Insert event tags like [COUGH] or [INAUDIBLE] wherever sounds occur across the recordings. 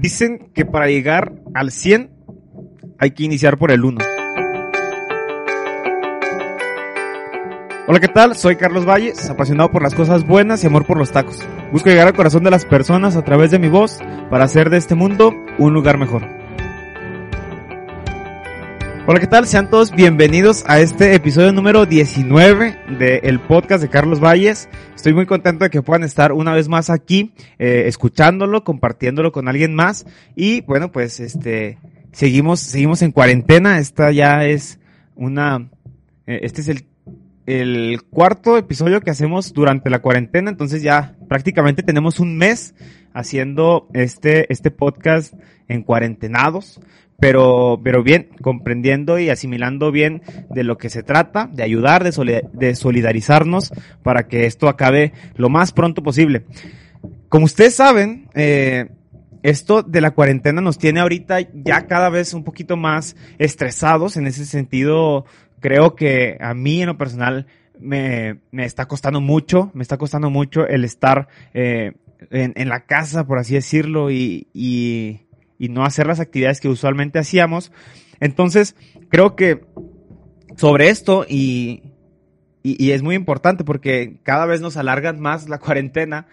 Dicen que para llegar al 100 hay que iniciar por el 1. Hola, ¿qué tal? Soy Carlos Valles, apasionado por las cosas buenas y amor por los tacos. Busco llegar al corazón de las personas a través de mi voz para hacer de este mundo un lugar mejor. Hola, ¿qué tal? Sean todos bienvenidos a este episodio número 19 del podcast de Carlos Valles. Estoy muy contento de que puedan estar una vez más aquí, eh, escuchándolo, compartiéndolo con alguien más. Y bueno, pues este, seguimos, seguimos en cuarentena. Esta ya es una, eh, este es el el cuarto episodio que hacemos durante la cuarentena, entonces ya prácticamente tenemos un mes haciendo este, este podcast en cuarentenados, pero, pero bien, comprendiendo y asimilando bien de lo que se trata, de ayudar, de, solidarizarnos para que esto acabe lo más pronto posible. Como ustedes saben, eh, esto de la cuarentena nos tiene ahorita ya cada vez un poquito más estresados en ese sentido creo que a mí en lo personal me, me está costando mucho, me está costando mucho el estar eh, en, en, la casa, por así decirlo, y, y, no hacer las actividades que usualmente hacíamos. Entonces, creo que sobre esto y, y, y, es muy importante porque cada vez nos alargan más la [LAUGHS] cuarentena.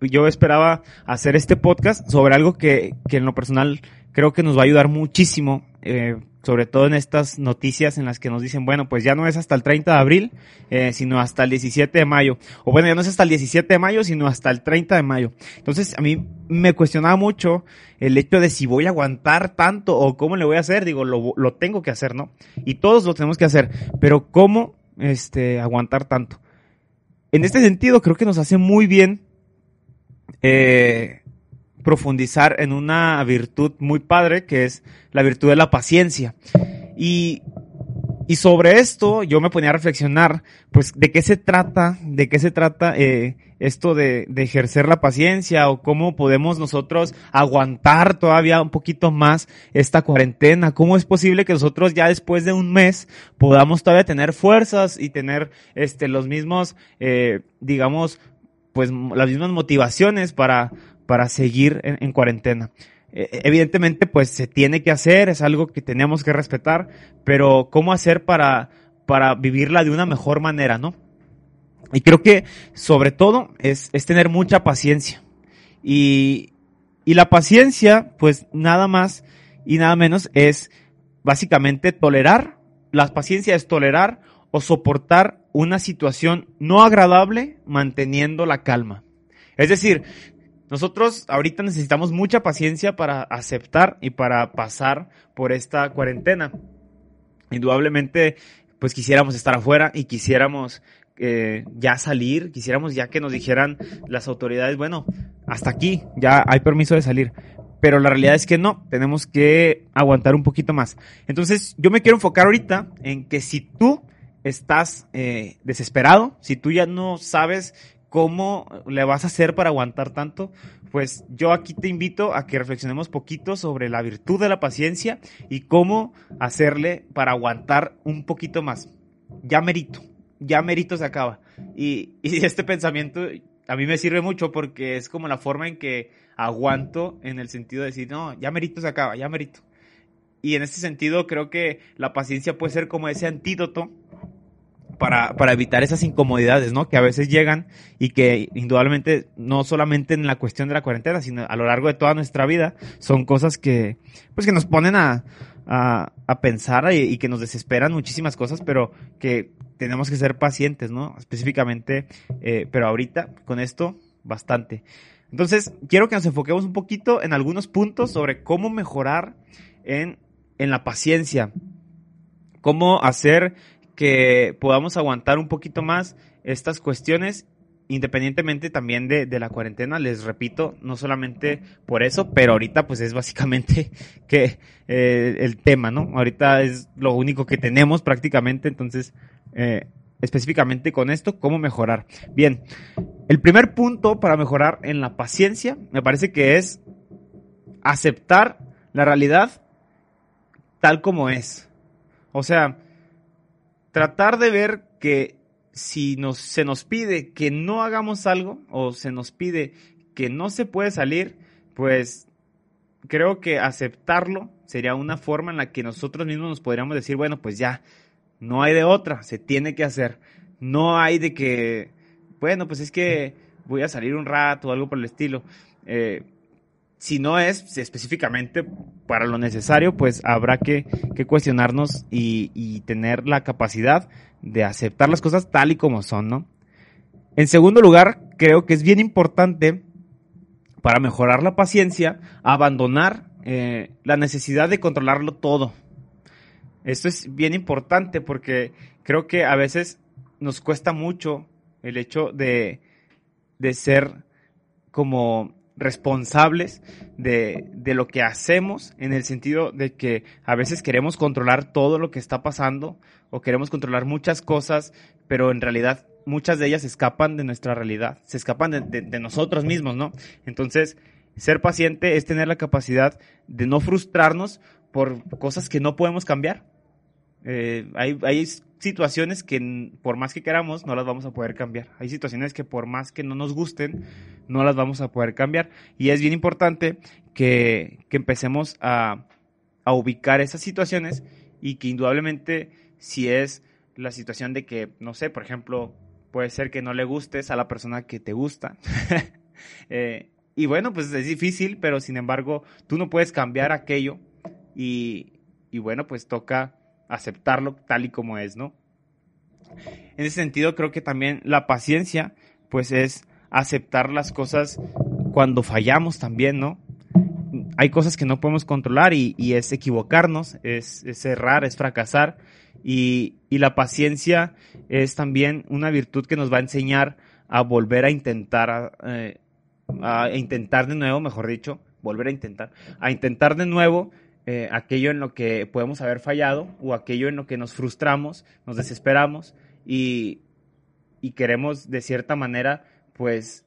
Yo esperaba hacer este podcast sobre algo que, que en lo personal creo que nos va a ayudar muchísimo eh, sobre todo en estas noticias en las que nos dicen, bueno, pues ya no es hasta el 30 de abril, eh, sino hasta el 17 de mayo. O bueno, ya no es hasta el 17 de mayo, sino hasta el 30 de mayo. Entonces, a mí me cuestionaba mucho el hecho de si voy a aguantar tanto o cómo le voy a hacer. Digo, lo, lo tengo que hacer, ¿no? Y todos lo tenemos que hacer. Pero ¿cómo, este, aguantar tanto? En este sentido, creo que nos hace muy bien, eh, profundizar en una virtud muy padre que es la virtud de la paciencia. Y, y sobre esto yo me ponía a reflexionar, pues, de qué se trata, de qué se trata eh, esto de, ejercer la paciencia o cómo podemos nosotros aguantar todavía un poquito más esta cuarentena. ¿Cómo es posible que nosotros ya después de un mes podamos todavía tener fuerzas y tener este, los mismos, eh, digamos, pues las mismas motivaciones para, para seguir en, en cuarentena. Eh, evidentemente, pues se tiene que hacer, es algo que tenemos que respetar, pero ¿cómo hacer para, para vivirla de una mejor manera, no? Y creo que, sobre todo, es, es tener mucha paciencia. Y, y la paciencia, pues nada más y nada menos es básicamente tolerar, la paciencia es tolerar o soportar una situación no agradable manteniendo la calma. Es decir, nosotros ahorita necesitamos mucha paciencia para aceptar y para pasar por esta cuarentena. Indudablemente, pues quisiéramos estar afuera y quisiéramos eh, ya salir, quisiéramos ya que nos dijeran las autoridades, bueno, hasta aquí, ya hay permiso de salir. Pero la realidad es que no, tenemos que aguantar un poquito más. Entonces, yo me quiero enfocar ahorita en que si tú estás eh, desesperado, si tú ya no sabes ¿Cómo le vas a hacer para aguantar tanto? Pues yo aquí te invito a que reflexionemos poquito sobre la virtud de la paciencia y cómo hacerle para aguantar un poquito más. Ya merito, ya merito se acaba. Y, y [LAUGHS] este pensamiento a mí me sirve mucho porque es como la forma en que aguanto en el sentido de decir, no, ya merito se acaba, ya merito. Y en este sentido creo que la paciencia puede ser como ese antídoto para, para evitar esas incomodidades, ¿no? Que a veces llegan y que indudablemente no solamente en la cuestión de la cuarentena, sino a lo largo de toda nuestra vida, son cosas que, pues que nos ponen a, a, a pensar y, que nos desesperan muchísimas cosas, pero que tenemos que ser pacientes, ¿no? Específicamente, eh, pero ahorita con esto, bastante. Entonces, quiero que nos enfoquemos un poquito en algunos puntos sobre cómo mejorar en, en la paciencia, cómo hacer que podamos aguantar un poquito más estas cuestiones independientemente también de, de, la cuarentena, les repito, no solamente por eso, pero ahorita pues es básicamente [LAUGHS] que eh, el tema, ¿no? Ahorita es lo único que tenemos prácticamente, entonces, eh, específicamente con esto, ¿cómo mejorar? Bien, el primer punto para mejorar en la paciencia me parece que es aceptar la realidad tal como es. O sea, tratar de ver que si nos, se nos pide que no hagamos algo o se nos pide que no se puede salir, pues creo que aceptarlo sería una forma en la que nosotros mismos nos podríamos decir, bueno, pues ya, no hay de otra, se tiene que hacer. No hay de que, bueno, pues es que voy a salir un rato o algo por el estilo. Eh, si no es específicamente para lo necesario, pues habrá que, cuestionarnos y, tener la capacidad de aceptar las cosas tal y como son, ¿no? En segundo lugar, creo que es bien importante para mejorar la paciencia, abandonar eh, la necesidad de controlarlo todo. Esto es bien importante porque creo que a veces nos cuesta mucho el hecho de, de ser como responsables de, de, lo que hacemos en el sentido de que a veces queremos controlar todo lo que está pasando o queremos controlar muchas cosas, pero en realidad muchas de ellas escapan de nuestra realidad, se escapan de, de, nosotros mismos, ¿no? Entonces, ser paciente es tener la capacidad de no frustrarnos por cosas que no podemos cambiar. Eh, hay, hay situaciones que por más que queramos no las vamos a poder cambiar. Hay situaciones que por más que no nos gusten no las vamos a poder cambiar. Y es bien importante que, que empecemos a, a ubicar esas situaciones y que indudablemente si es la situación de que, no sé, por ejemplo, puede ser que no le gustes a la persona que te gusta. [LAUGHS] eh, y bueno, pues es difícil, pero sin embargo, tú no puedes cambiar aquello y, y bueno, pues toca aceptarlo tal y como es, ¿no? En ese sentido, creo que también la paciencia, pues es aceptar las cosas cuando fallamos también, ¿no? Hay cosas que no podemos controlar y, es equivocarnos, es, errar, es fracasar. Y, la paciencia es también una virtud que nos va a enseñar a volver a intentar, eh, a intentar de nuevo, mejor dicho, volver a intentar, a intentar de nuevo eh, aquello en lo que podemos haber fallado o aquello en lo que nos frustramos, nos desesperamos y, queremos de cierta manera pues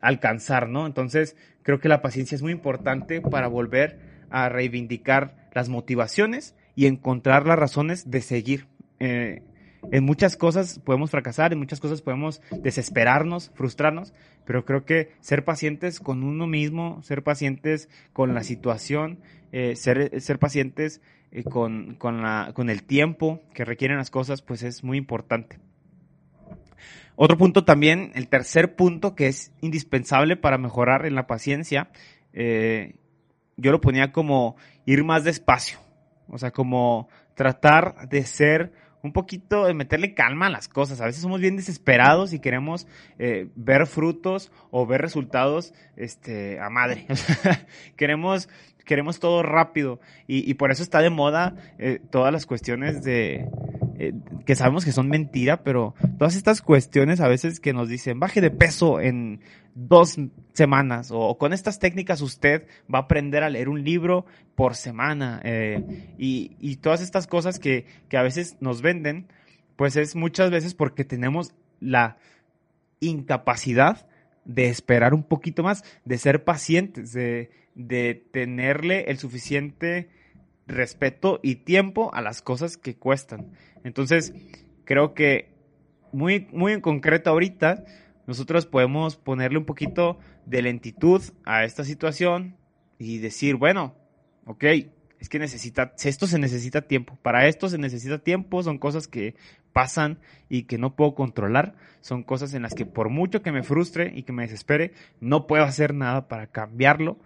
alcanzar, ¿no? Entonces creo que la paciencia es muy importante para volver a reivindicar las motivaciones y encontrar las razones de seguir. Eh, en muchas cosas podemos fracasar, en muchas cosas podemos desesperarnos, frustrarnos, pero creo que ser pacientes con uno mismo, ser pacientes con la situación, eh, ser, ser pacientes eh, con, con, la, con el tiempo que requieren las cosas, pues es muy importante. Otro punto también, el tercer punto que es indispensable para mejorar en la paciencia, eh, yo lo ponía como ir más despacio, o sea, como tratar de ser un poquito de meterle calma a las cosas. A veces somos bien desesperados y queremos eh, ver frutos o ver resultados este, a madre. [LAUGHS] queremos, queremos todo rápido y, y, por eso está de moda eh, todas las cuestiones de, eh, que sabemos que son mentira, pero todas estas cuestiones a veces que nos dicen baje de peso en dos semanas o, con estas técnicas usted va a aprender a leer un libro por semana eh, y, y, todas estas cosas que, que a veces nos venden, pues es muchas veces porque tenemos la incapacidad de esperar un poquito más, de ser pacientes, de, de tenerle el suficiente respeto y tiempo a las cosas que cuestan. Entonces, creo que muy, muy en concreto ahorita, nosotros podemos ponerle un poquito de lentitud a esta situación y decir, bueno, ok, es que necesita, esto se necesita tiempo, para esto se necesita tiempo, son cosas que pasan y que no puedo controlar, son cosas en las que por mucho que me frustre y que me desespere, no puedo hacer nada para cambiarlo,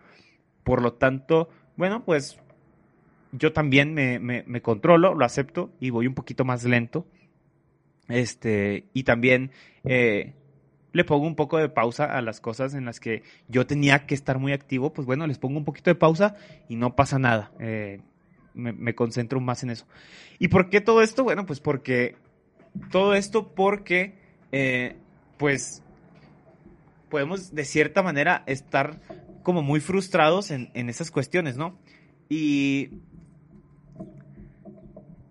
por lo tanto, bueno, pues yo también me, me, controlo, lo acepto y voy un poquito más lento. Este, y también eh, le pongo un poco de pausa a las cosas en las que yo tenía que estar muy activo, pues bueno, les pongo un poquito de pausa y no pasa nada. Eh, me, concentro más en eso. ¿Y por qué todo esto? Bueno, pues porque todo esto porque eh, pues podemos de cierta manera estar como muy frustrados en, en esas cuestiones, ¿no? Y,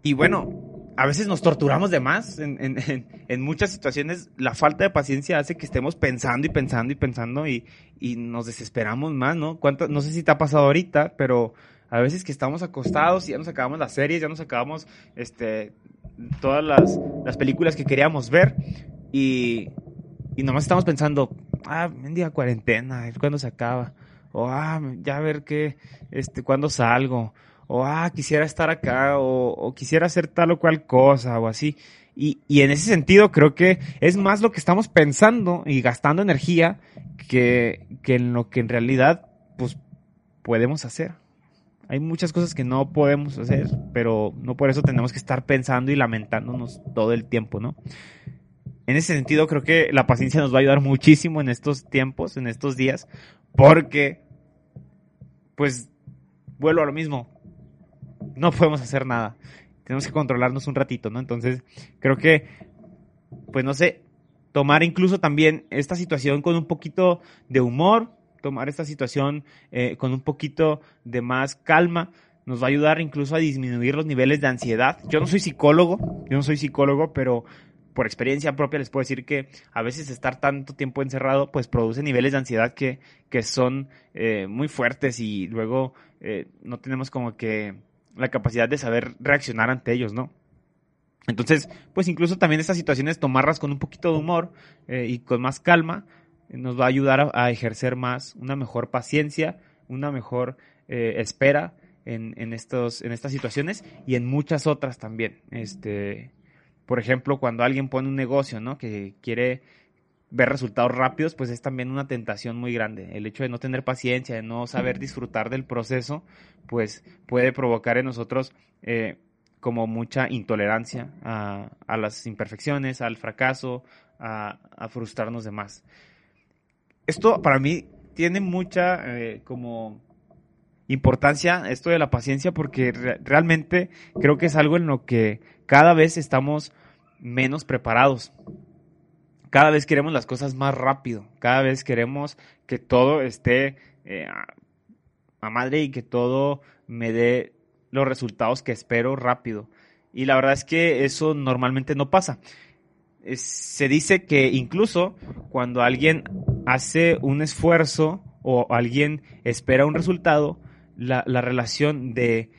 y bueno, a veces nos torturamos de más. En, en, muchas situaciones la falta de paciencia hace que estemos pensando y pensando y pensando y, y nos desesperamos más, ¿no? ¿Cuánto, no sé si te ha pasado ahorita, pero a veces que estamos acostados y ya nos acabamos las series, ya nos acabamos este, todas las, las películas que queríamos ver y, y nomás estamos pensando, ah, día cuarentena, ¿cuándo se acaba? O, ah, ya a ver qué, este, cuándo salgo o ah, quisiera estar acá, o, quisiera hacer tal o cual cosa, o así. Y, y, en ese sentido creo que es más lo que estamos pensando y gastando energía que, que en lo que en realidad pues podemos hacer. Hay muchas cosas que no podemos hacer, pero no por eso tenemos que estar pensando y lamentándonos todo el tiempo, ¿no? En ese sentido creo que la paciencia nos va a ayudar muchísimo en estos tiempos, en estos días, porque pues vuelvo a lo mismo, no podemos hacer nada. Tenemos que controlarnos un ratito, ¿no? Entonces, creo que, pues no sé, tomar incluso también esta situación con un poquito de humor, tomar esta situación eh, con un poquito de más calma, nos va a ayudar incluso a disminuir los niveles de ansiedad. Yo no soy psicólogo, yo no soy psicólogo, pero por experiencia propia les puedo decir que a veces estar tanto tiempo encerrado pues produce niveles de ansiedad que, que son eh, muy fuertes y luego eh, no tenemos como que la capacidad de saber reaccionar ante ellos, ¿no? Entonces, pues incluso también estas situaciones tomarlas con un poquito de humor eh, y con más calma eh, nos va a ayudar a, ejercer más una mejor paciencia, una mejor eh, espera en, en, estos, en estas situaciones y en muchas otras también. Este, por ejemplo, cuando alguien pone un negocio, ¿no? Que quiere ver resultados rápidos, pues es también una tentación muy grande. El hecho de no tener paciencia, de no saber disfrutar del proceso, pues puede provocar en nosotros eh, como mucha intolerancia a, a, las imperfecciones, al fracaso, a, a, frustrarnos de más. Esto para mí tiene mucha eh, como importancia, esto de la paciencia, porque re realmente creo que es algo en lo que cada vez estamos menos preparados cada vez queremos las cosas más rápido, cada vez queremos que todo esté eh, a, madre y que todo me dé los resultados que espero rápido. Y la verdad es que eso normalmente no pasa. se dice que incluso cuando alguien hace un esfuerzo o alguien espera un resultado, la, la relación de,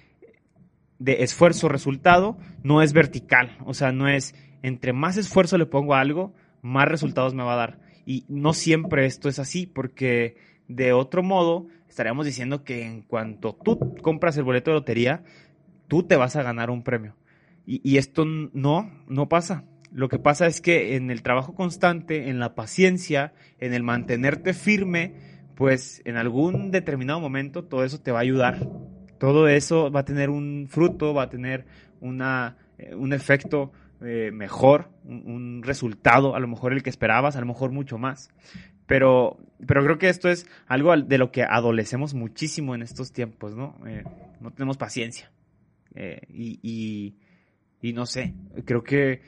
de esfuerzo-resultado no es vertical. O sea, no es entre más esfuerzo le pongo a algo, más resultados me va a dar. Y no siempre esto es así, porque de otro modo estaríamos diciendo que en cuanto tú compras el boleto de lotería, tú te vas a ganar un premio. Y, y esto no, no pasa. Lo que pasa es que en el trabajo constante, en la paciencia, en el mantenerte firme, pues en algún determinado momento todo eso te va a ayudar. Todo eso va a tener un fruto, va a tener una, eh, un efecto eh, mejor, un, resultado, a lo mejor el que esperabas, a lo mejor mucho más. Pero, pero creo que esto es algo de lo que adolecemos muchísimo en estos tiempos, ¿no? Eh, no tenemos paciencia. Eh, y, y, y, no sé, creo que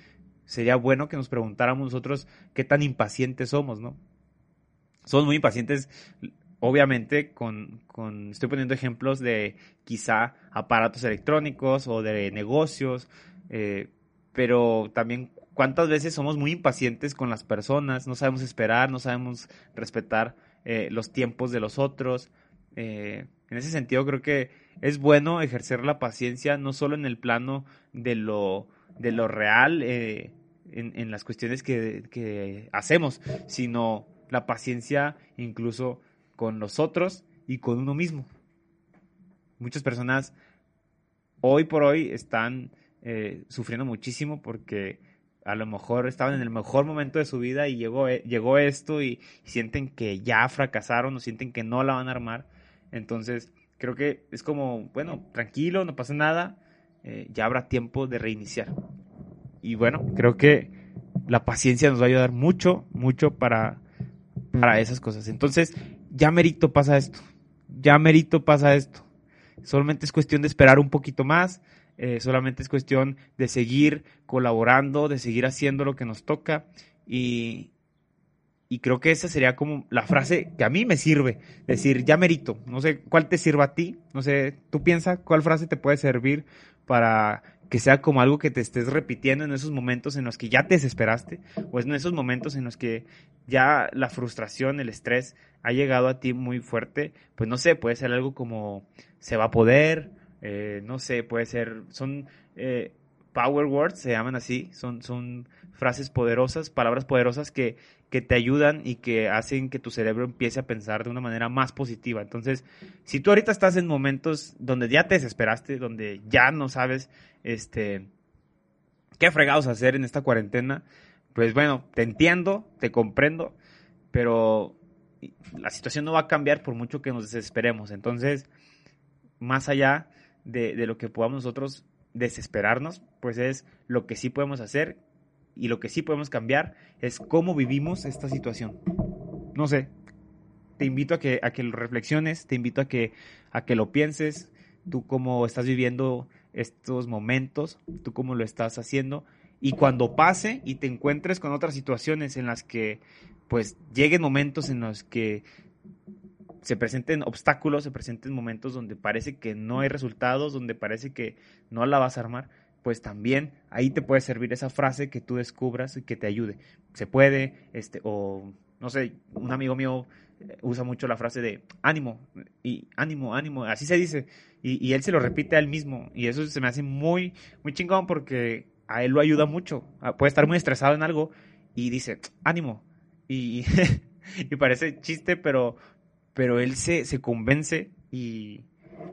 sería bueno que nos preguntáramos nosotros qué tan impacientes somos, ¿no? Somos muy impacientes, obviamente, con, con, estoy poniendo ejemplos de quizá aparatos electrónicos o de negocios, pero también cuántas veces somos muy impacientes con las personas, no sabemos esperar, no sabemos respetar eh, los tiempos de los otros. Eh, en ese sentido creo que es bueno ejercer la paciencia no solo en el plano de lo, de lo real, eh, en, en, las cuestiones que, que hacemos, sino la paciencia incluso con los otros y con uno mismo. Muchas personas hoy por hoy están eh, sufriendo muchísimo porque a lo mejor estaban en el mejor momento de su vida y llegó, eh, llegó esto y, sienten que ya fracasaron o sienten que no la van a armar. Entonces, creo que es como, bueno, tranquilo, no pasa nada, eh, ya habrá tiempo de reiniciar. Y bueno, creo que la paciencia nos va a ayudar mucho, mucho para, para esas cosas. Entonces, ya merito pasa esto, ya merito pasa esto. Solamente es cuestión de esperar un poquito más, eh, solamente es cuestión de seguir colaborando, de seguir haciendo lo que nos toca y, y creo que esa sería como la frase que a mí me sirve, decir, ya merito, no sé cuál te sirva a ti, no sé, tú piensa cuál frase te puede servir para que sea como algo que te estés repitiendo en esos momentos en los que ya te desesperaste, o en esos momentos en los que ya la frustración, el estrés ha llegado a ti muy fuerte, pues no sé, puede ser algo como se va a poder, eh, no sé, puede ser, son eh, power words, se llaman así, son, son frases poderosas, palabras poderosas que, que te ayudan y que hacen que tu cerebro empiece a pensar de una manera más positiva. Entonces, si tú ahorita estás en momentos donde ya te desesperaste, donde ya no sabes este qué fregados hacer en esta cuarentena, pues bueno, te entiendo, te comprendo, pero la situación no va a cambiar por mucho que nos desesperemos. Entonces, más allá de, de lo que podamos nosotros desesperarnos, pues es lo que sí podemos hacer y lo que sí podemos cambiar es cómo vivimos esta situación. No sé, te invito a que, a que lo reflexiones, te invito a que, a que lo pienses, tú cómo estás viviendo estos momentos, tú cómo lo estás haciendo y cuando pase y te encuentres con otras situaciones en las que pues lleguen momentos en los que se presenten obstáculos, se presenten momentos donde parece que no hay resultados, donde parece que no la vas a armar, pues también ahí te puede servir esa frase que tú descubras y que te ayude. Se puede, este, o no sé, un amigo mío eh, usa mucho la frase de ánimo, y ánimo, ánimo, así se dice, y, y, él se lo repite a él mismo, y eso se me hace muy, muy chingón porque a él lo ayuda mucho, puede estar muy estresado en algo y dice, ánimo, y, [LAUGHS] y parece chiste, pero, pero él se, se convence y,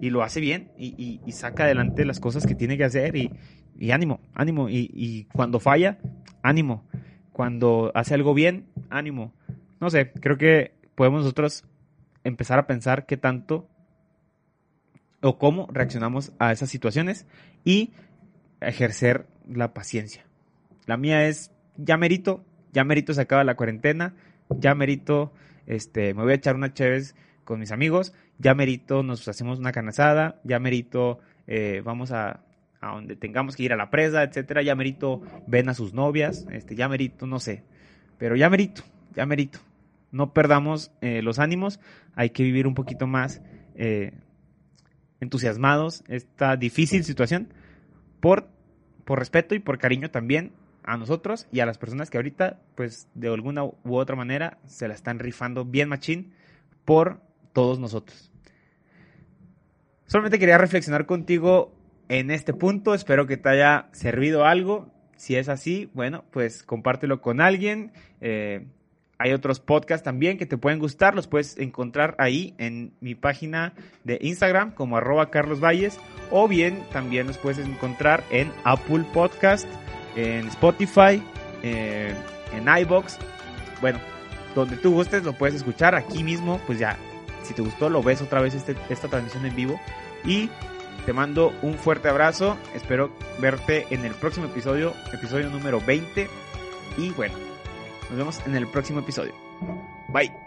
y lo hace bien y, y, saca adelante las cosas que tiene que hacer y, y ánimo, ánimo. Y, cuando falla, ánimo. Cuando hace algo bien, ánimo. No sé, creo que podemos nosotros empezar a pensar qué tanto o cómo reaccionamos a esas situaciones y ejercer la paciencia. La mía es, ya merito, ya merito se acaba la cuarentena, ya merito, este, me voy a echar una chévez con mis amigos, ya merito, nos hacemos una canasada, ya merito, eh, vamos a, a donde tengamos que ir a la presa, etcétera, ya merito ven a sus novias, este, ya merito, no sé, pero ya merito, ya merito. No perdamos eh, los ánimos, hay que vivir un poquito más eh, entusiasmados esta difícil situación por, por respeto y por cariño también a nosotros y a las personas que ahorita, pues de alguna u otra manera, se la están rifando bien machín por todos nosotros. Solamente quería reflexionar contigo en este punto. Espero que te haya servido algo. Si es así, bueno, pues compártelo con alguien. Eh, hay otros podcasts también que te pueden gustar. Los puedes encontrar ahí en mi página de Instagram como arroba Carlos Valles. O bien también los puedes encontrar en Apple Podcast, en Spotify, eh, en iBox. Bueno, donde tú gustes lo puedes escuchar. Aquí mismo, pues ya, si te gustó, lo ves otra vez este, esta transmisión en vivo. Y te mando un fuerte abrazo. Espero verte en el próximo episodio, episodio número 20. Y bueno, nos vemos en el próximo episodio. Bye.